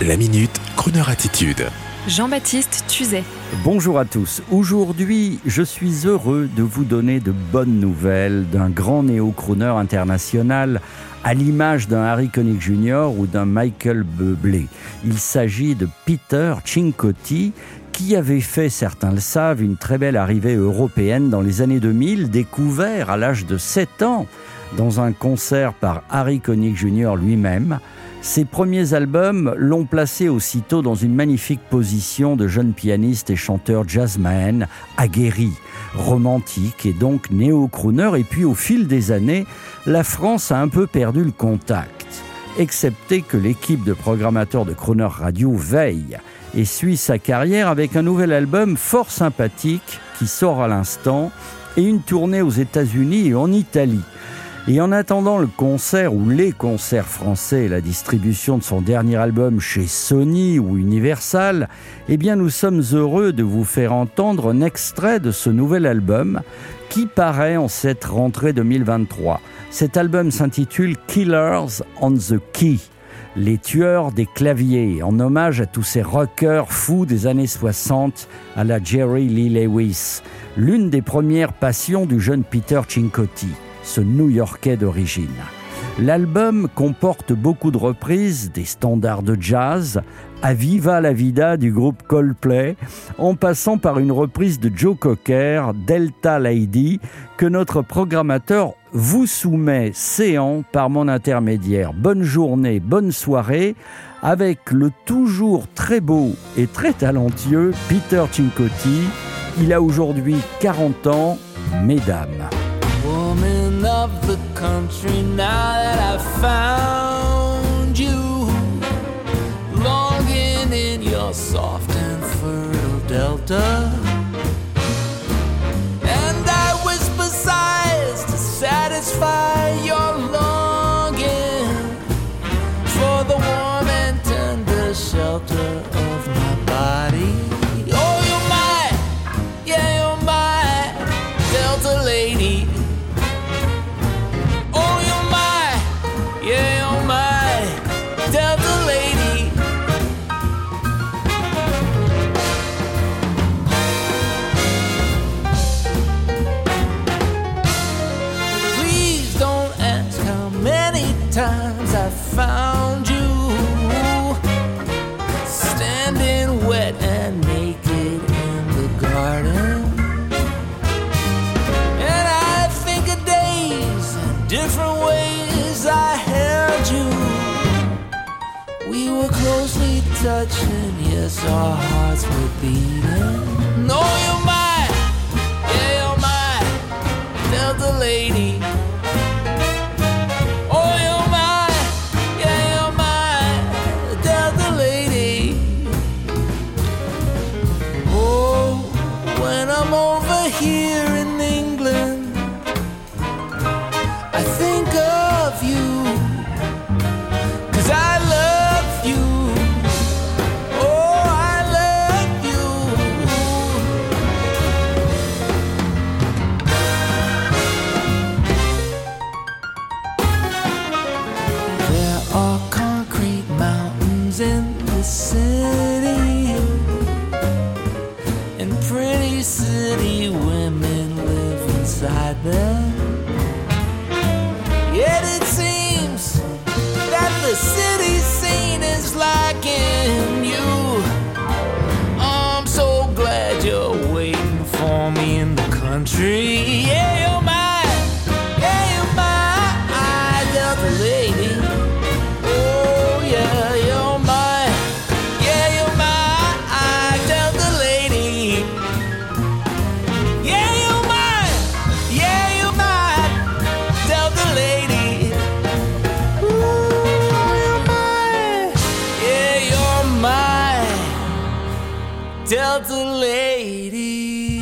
La minute, Kroneur attitude. Jean-Baptiste Tuzet. Bonjour à tous. Aujourd'hui, je suis heureux de vous donner de bonnes nouvelles d'un grand néo-crooner international à l'image d'un Harry Connick Jr. ou d'un Michael Bublé. Il s'agit de Peter Cincotti qui avait fait, certains le savent, une très belle arrivée européenne dans les années 2000, découvert à l'âge de 7 ans dans un concert par Harry Connick Jr. lui-même. Ses premiers albums l'ont placé aussitôt dans une magnifique position de jeune pianiste et chanteur jazzman, aguerri, romantique et donc néo-crooner. Et puis au fil des années, la France a un peu perdu le contact, excepté que l'équipe de programmateurs de Crooner Radio veille et suit sa carrière avec un nouvel album fort sympathique qui sort à l'instant et une tournée aux États-Unis et en Italie. Et en attendant le concert ou les concerts français et la distribution de son dernier album chez Sony ou Universal, eh bien nous sommes heureux de vous faire entendre un extrait de ce nouvel album qui paraît en cette rentrée 2023. Cet album s'intitule Killers on the Key. Les tueurs des claviers, en hommage à tous ces rockers fous des années 60 à la Jerry Lee Lewis, l'une des premières passions du jeune Peter Cincotti ce New-Yorkais d'origine. L'album comporte beaucoup de reprises des standards de jazz, à Viva la Vida du groupe Coldplay, en passant par une reprise de Joe Cocker, Delta Lady, que notre programmateur vous soumet séant par mon intermédiaire. Bonne journée, bonne soirée, avec le toujours très beau et très talentueux Peter Cincotti. Il a aujourd'hui 40 ans, mesdames. Of the country now that I've found you. Longing in your soft and fertile delta. And I whisper sighs to satisfy your longing for the warm and tender shelter touching, yes, our hearts were beating. No, you're mine, yeah, you're mine. Delta lady. Oh, you're yeah, you're lady. Oh, when I'm over here. Country. Yeah, you're my, yeah, you're my Delta lady. Oh, yeah, you're my, yeah, you're my Delta lady. Yeah, you're mine. Yeah, you're mine. Delta lady. Ooh, you're mine. Yeah, you're mine. Delta lady.